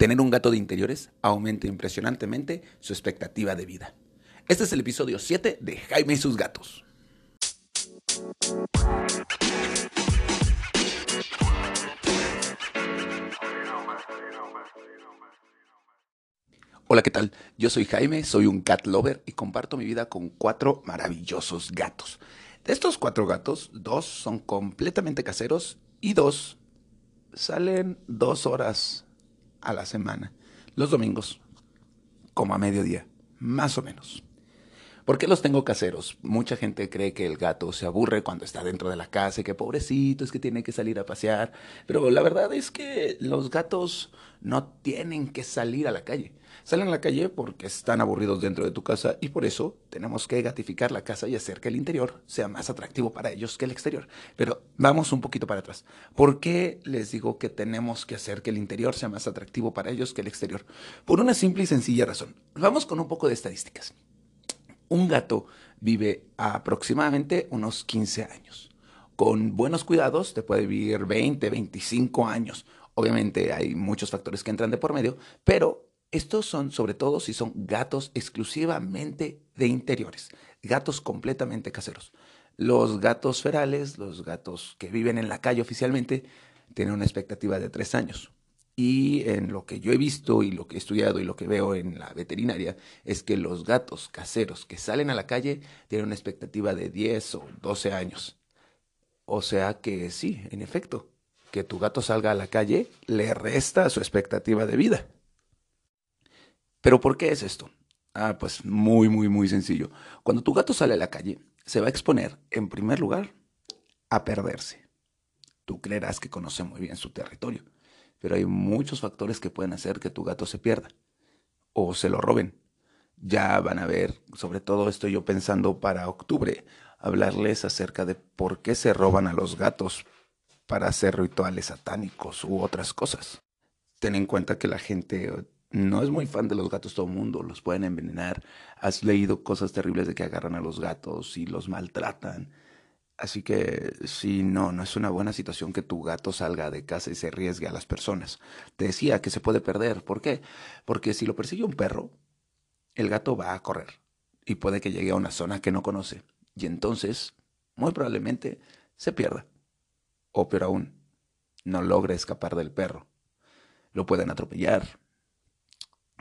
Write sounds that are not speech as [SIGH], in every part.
Tener un gato de interiores aumenta impresionantemente su expectativa de vida. Este es el episodio 7 de Jaime y sus gatos. Hola, ¿qué tal? Yo soy Jaime, soy un cat lover y comparto mi vida con cuatro maravillosos gatos. De estos cuatro gatos, dos son completamente caseros y dos salen dos horas a la semana, los domingos, como a mediodía, más o menos. ¿Por qué los tengo caseros? Mucha gente cree que el gato se aburre cuando está dentro de la casa y que pobrecito es que tiene que salir a pasear. Pero la verdad es que los gatos no tienen que salir a la calle. Salen a la calle porque están aburridos dentro de tu casa y por eso tenemos que gatificar la casa y hacer que el interior sea más atractivo para ellos que el exterior. Pero vamos un poquito para atrás. ¿Por qué les digo que tenemos que hacer que el interior sea más atractivo para ellos que el exterior? Por una simple y sencilla razón. Vamos con un poco de estadísticas un gato vive aproximadamente unos 15 años. Con buenos cuidados te puede vivir 20, 25 años. Obviamente hay muchos factores que entran de por medio, pero estos son sobre todo si son gatos exclusivamente de interiores, gatos completamente caseros. Los gatos ferales, los gatos que viven en la calle oficialmente, tienen una expectativa de tres años. Y en lo que yo he visto y lo que he estudiado y lo que veo en la veterinaria es que los gatos caseros que salen a la calle tienen una expectativa de 10 o 12 años. O sea que sí, en efecto, que tu gato salga a la calle le resta su expectativa de vida. Pero ¿por qué es esto? Ah, pues muy, muy, muy sencillo. Cuando tu gato sale a la calle, se va a exponer, en primer lugar, a perderse. Tú creerás que conoce muy bien su territorio pero hay muchos factores que pueden hacer que tu gato se pierda o se lo roben. Ya van a ver, sobre todo estoy yo pensando para octubre, hablarles acerca de por qué se roban a los gatos para hacer rituales satánicos u otras cosas. Ten en cuenta que la gente no es muy fan de los gatos, todo el mundo los pueden envenenar. Has leído cosas terribles de que agarran a los gatos y los maltratan. Así que sí, no, no es una buena situación que tu gato salga de casa y se arriesgue a las personas. Te decía que se puede perder. ¿Por qué? Porque si lo persigue un perro, el gato va a correr y puede que llegue a una zona que no conoce. Y entonces, muy probablemente, se pierda. O peor aún, no logre escapar del perro. Lo pueden atropellar,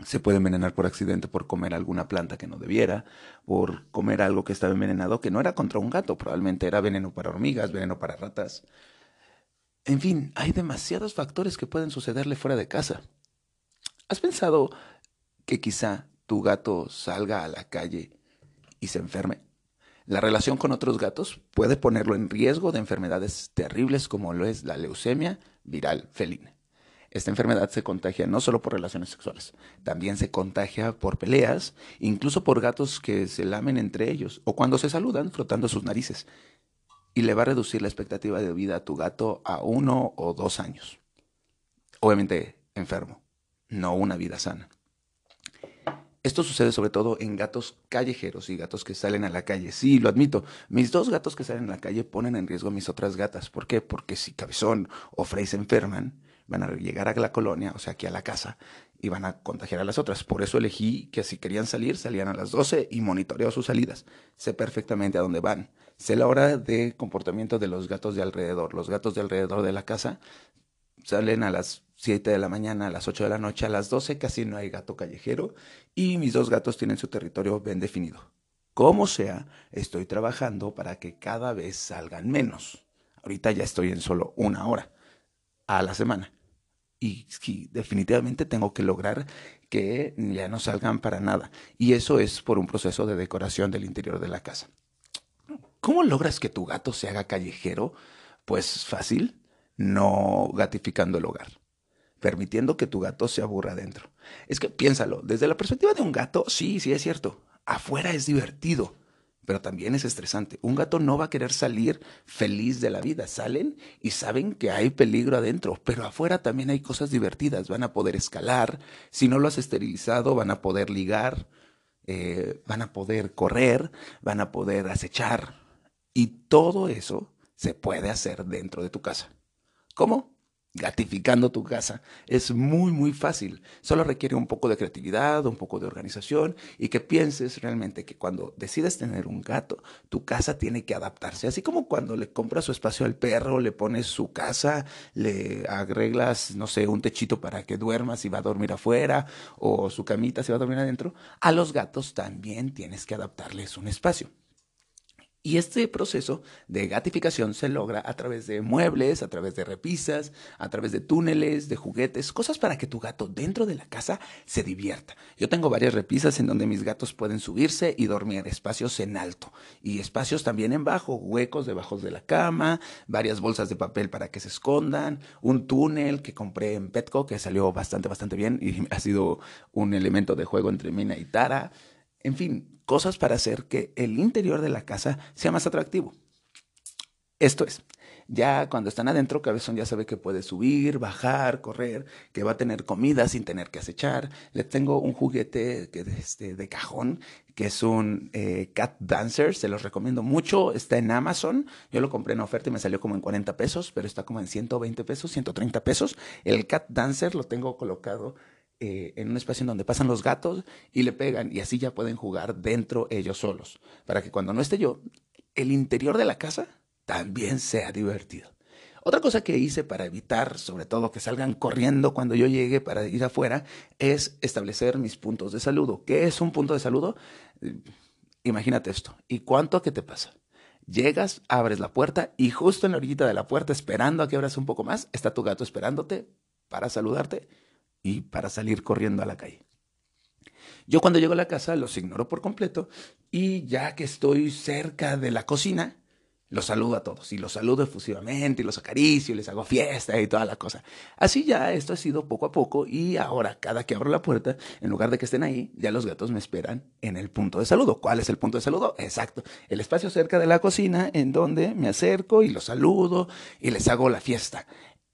se puede envenenar por accidente por comer alguna planta que no debiera, por comer algo que estaba envenenado que no era contra un gato, probablemente era veneno para hormigas, veneno para ratas. En fin, hay demasiados factores que pueden sucederle fuera de casa. ¿Has pensado que quizá tu gato salga a la calle y se enferme? La relación con otros gatos puede ponerlo en riesgo de enfermedades terribles como lo es la leucemia viral felina. Esta enfermedad se contagia no solo por relaciones sexuales, también se contagia por peleas, incluso por gatos que se lamen entre ellos o cuando se saludan frotando sus narices. Y le va a reducir la expectativa de vida a tu gato a uno o dos años. Obviamente enfermo, no una vida sana. Esto sucede sobre todo en gatos callejeros y gatos que salen a la calle. Sí, lo admito. Mis dos gatos que salen a la calle ponen en riesgo a mis otras gatas. ¿Por qué? Porque si Cabezón o Frey se enferman, van a llegar a la colonia, o sea, aquí a la casa, y van a contagiar a las otras. Por eso elegí que si querían salir, salían a las 12 y monitoreo sus salidas. Sé perfectamente a dónde van. Sé la hora de comportamiento de los gatos de alrededor. Los gatos de alrededor de la casa salen a las 7 de la mañana, a las 8 de la noche, a las 12 casi no hay gato callejero y mis dos gatos tienen su territorio bien definido. Como sea, estoy trabajando para que cada vez salgan menos. Ahorita ya estoy en solo una hora a la semana y definitivamente tengo que lograr que ya no salgan para nada. Y eso es por un proceso de decoración del interior de la casa. ¿Cómo logras que tu gato se haga callejero? Pues fácil, no gatificando el hogar, permitiendo que tu gato se aburra adentro. Es que piénsalo, desde la perspectiva de un gato, sí, sí es cierto, afuera es divertido pero también es estresante. Un gato no va a querer salir feliz de la vida. Salen y saben que hay peligro adentro, pero afuera también hay cosas divertidas. Van a poder escalar, si no lo has esterilizado, van a poder ligar, eh, van a poder correr, van a poder acechar. Y todo eso se puede hacer dentro de tu casa. ¿Cómo? Gatificando tu casa es muy, muy fácil. Solo requiere un poco de creatividad, un poco de organización y que pienses realmente que cuando decides tener un gato, tu casa tiene que adaptarse. Así como cuando le compras su espacio al perro, le pones su casa, le arreglas, no sé, un techito para que duerma si va a dormir afuera o su camita si va a dormir adentro, a los gatos también tienes que adaptarles un espacio. Y este proceso de gatificación se logra a través de muebles, a través de repisas, a través de túneles, de juguetes, cosas para que tu gato dentro de la casa se divierta. Yo tengo varias repisas en donde mis gatos pueden subirse y dormir, espacios en alto y espacios también en bajo, huecos debajo de la cama, varias bolsas de papel para que se escondan, un túnel que compré en Petco que salió bastante, bastante bien y [LAUGHS] ha sido un elemento de juego entre Mina y Tara. En fin, cosas para hacer que el interior de la casa sea más atractivo. Esto es, ya cuando están adentro, Cabezón ya sabe que puede subir, bajar, correr, que va a tener comida sin tener que acechar. Le tengo un juguete que este, de cajón, que es un eh, Cat Dancer, se los recomiendo mucho, está en Amazon. Yo lo compré en oferta y me salió como en 40 pesos, pero está como en 120 pesos, 130 pesos. El Cat Dancer lo tengo colocado eh, en un espacio en donde pasan los gatos y le pegan y así ya pueden jugar dentro ellos solos, para que cuando no esté yo, el interior de la casa también sea divertido. Otra cosa que hice para evitar, sobre todo, que salgan corriendo cuando yo llegue para ir afuera, es establecer mis puntos de saludo. ¿Qué es un punto de saludo? Imagínate esto. ¿Y cuánto que te pasa? Llegas, abres la puerta y justo en la orillita de la puerta, esperando a que abras un poco más, está tu gato esperándote para saludarte y para salir corriendo a la calle. Yo cuando llego a la casa los ignoro por completo y ya que estoy cerca de la cocina, los saludo a todos y los saludo efusivamente y los acaricio y les hago fiesta y toda la cosa. Así ya esto ha sido poco a poco y ahora cada que abro la puerta, en lugar de que estén ahí, ya los gatos me esperan en el punto de saludo. ¿Cuál es el punto de saludo? Exacto, el espacio cerca de la cocina en donde me acerco y los saludo y les hago la fiesta.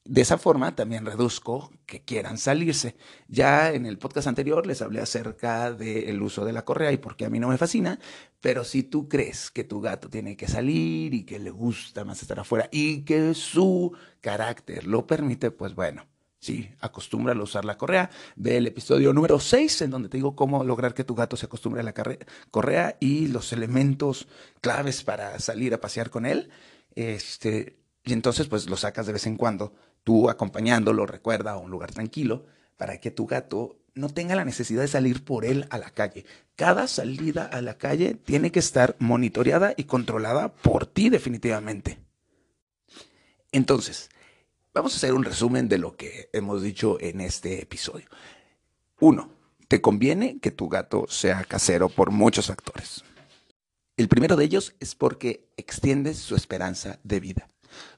De esa forma también reduzco que quieran salirse. Ya en el podcast anterior les hablé acerca del uso de la correa y por qué a mí no me fascina, pero si tú crees que tu gato tiene que salir y que le gusta más estar afuera y que su carácter lo permite, pues bueno, sí, acostumbra a usar la correa. Ve el episodio número 6 en donde te digo cómo lograr que tu gato se acostumbre a la correa y los elementos claves para salir a pasear con él. Este, y entonces pues lo sacas de vez en cuando tú acompañándolo, recuerda, a un lugar tranquilo, para que tu gato no tenga la necesidad de salir por él a la calle. Cada salida a la calle tiene que estar monitoreada y controlada por ti definitivamente. Entonces, vamos a hacer un resumen de lo que hemos dicho en este episodio. Uno, te conviene que tu gato sea casero por muchos factores. El primero de ellos es porque extiendes su esperanza de vida.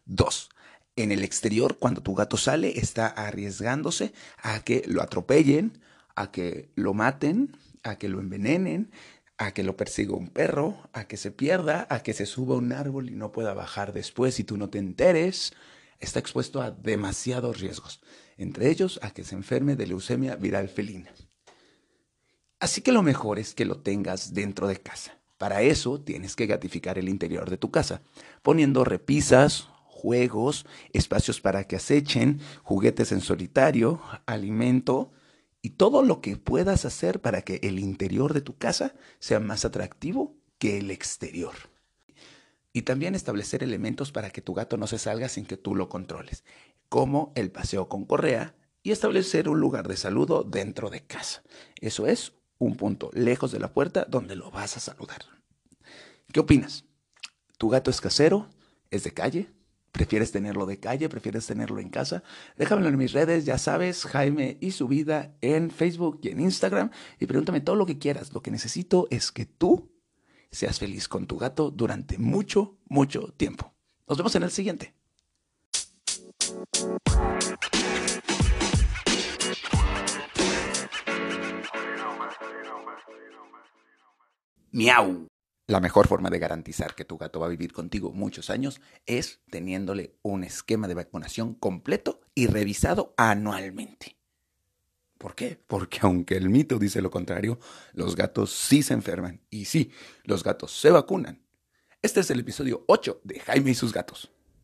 Dos, en el exterior, cuando tu gato sale, está arriesgándose a que lo atropellen, a que lo maten, a que lo envenenen, a que lo persiga un perro, a que se pierda, a que se suba un árbol y no pueda bajar después y tú no te enteres. Está expuesto a demasiados riesgos, entre ellos a que se enferme de leucemia viral felina. Así que lo mejor es que lo tengas dentro de casa. Para eso tienes que gatificar el interior de tu casa, poniendo repisas, juegos, espacios para que acechen, juguetes en solitario, alimento y todo lo que puedas hacer para que el interior de tu casa sea más atractivo que el exterior. Y también establecer elementos para que tu gato no se salga sin que tú lo controles, como el paseo con correa y establecer un lugar de saludo dentro de casa. Eso es un punto lejos de la puerta donde lo vas a saludar. ¿Qué opinas? ¿Tu gato es casero? ¿Es de calle? ¿Prefieres tenerlo de calle? ¿Prefieres tenerlo en casa? Déjamelo en mis redes, ya sabes, Jaime y su vida en Facebook y en Instagram. Y pregúntame todo lo que quieras. Lo que necesito es que tú seas feliz con tu gato durante mucho, mucho tiempo. Nos vemos en el siguiente. Miau. La mejor forma de garantizar que tu gato va a vivir contigo muchos años es teniéndole un esquema de vacunación completo y revisado anualmente. ¿Por qué? Porque aunque el mito dice lo contrario, los gatos sí se enferman y sí, los gatos se vacunan. Este es el episodio 8 de Jaime y sus gatos.